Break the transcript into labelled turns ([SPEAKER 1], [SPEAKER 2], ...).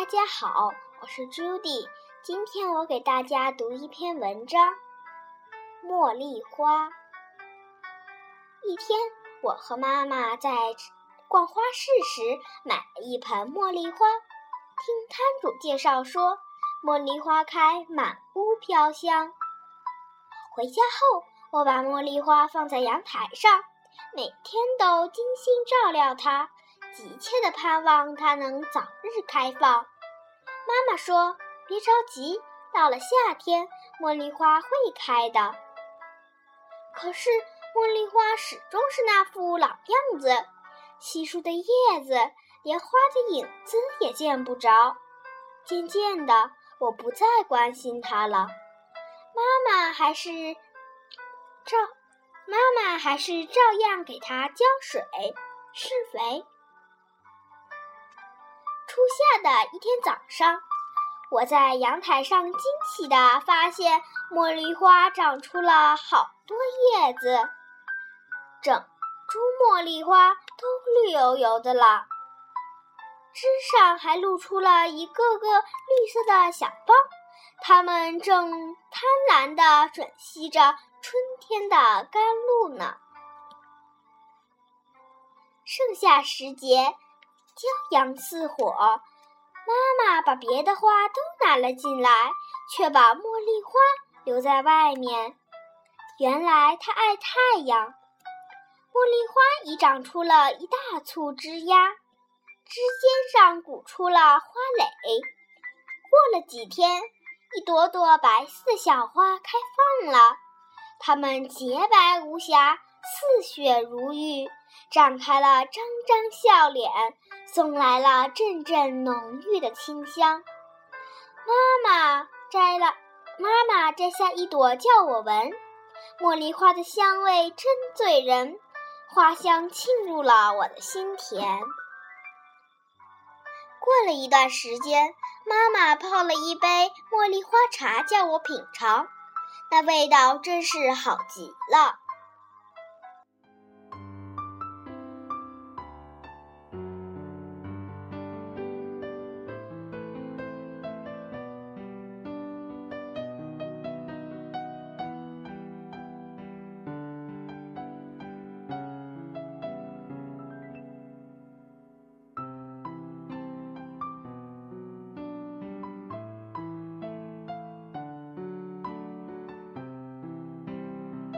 [SPEAKER 1] 大家好，我是 Judy。今天我给大家读一篇文章《茉莉花》。一天，我和妈妈在逛花市时买了一盆茉莉花。听摊主介绍说，茉莉花开，满屋飘香。回家后，我把茉莉花放在阳台上，每天都精心照料它。急切地盼望它能早日开放。妈妈说：“别着急，到了夏天，茉莉花会开的。”可是，茉莉花始终是那副老样子，稀疏的叶子，连花的影子也见不着。渐渐的，我不再关心它了。妈妈还是照，妈妈还是照样给它浇水、施肥。初夏的一天早上，我在阳台上惊喜地发现茉莉花长出了好多叶子，整株茉莉花都绿油油的了，枝上还露出了一个个绿色的小苞，它们正贪婪地吮吸着春天的甘露呢。盛夏时节。骄阳似火，妈妈把别的花都拿了进来，却把茉莉花留在外面。原来她爱太阳。茉莉花已长出了一大簇枝丫，枝尖上鼓出了花蕾。过了几天，一朵朵白色的小花开放了，它们洁白无瑕，似雪如玉。展开了张张笑脸，送来了阵阵浓郁的清香。妈妈摘了，妈妈摘下一朵叫我闻。茉莉花的香味真醉人，花香沁入了我的心田。过了一段时间，妈妈泡了一杯茉莉花茶叫我品尝，那味道真是好极了。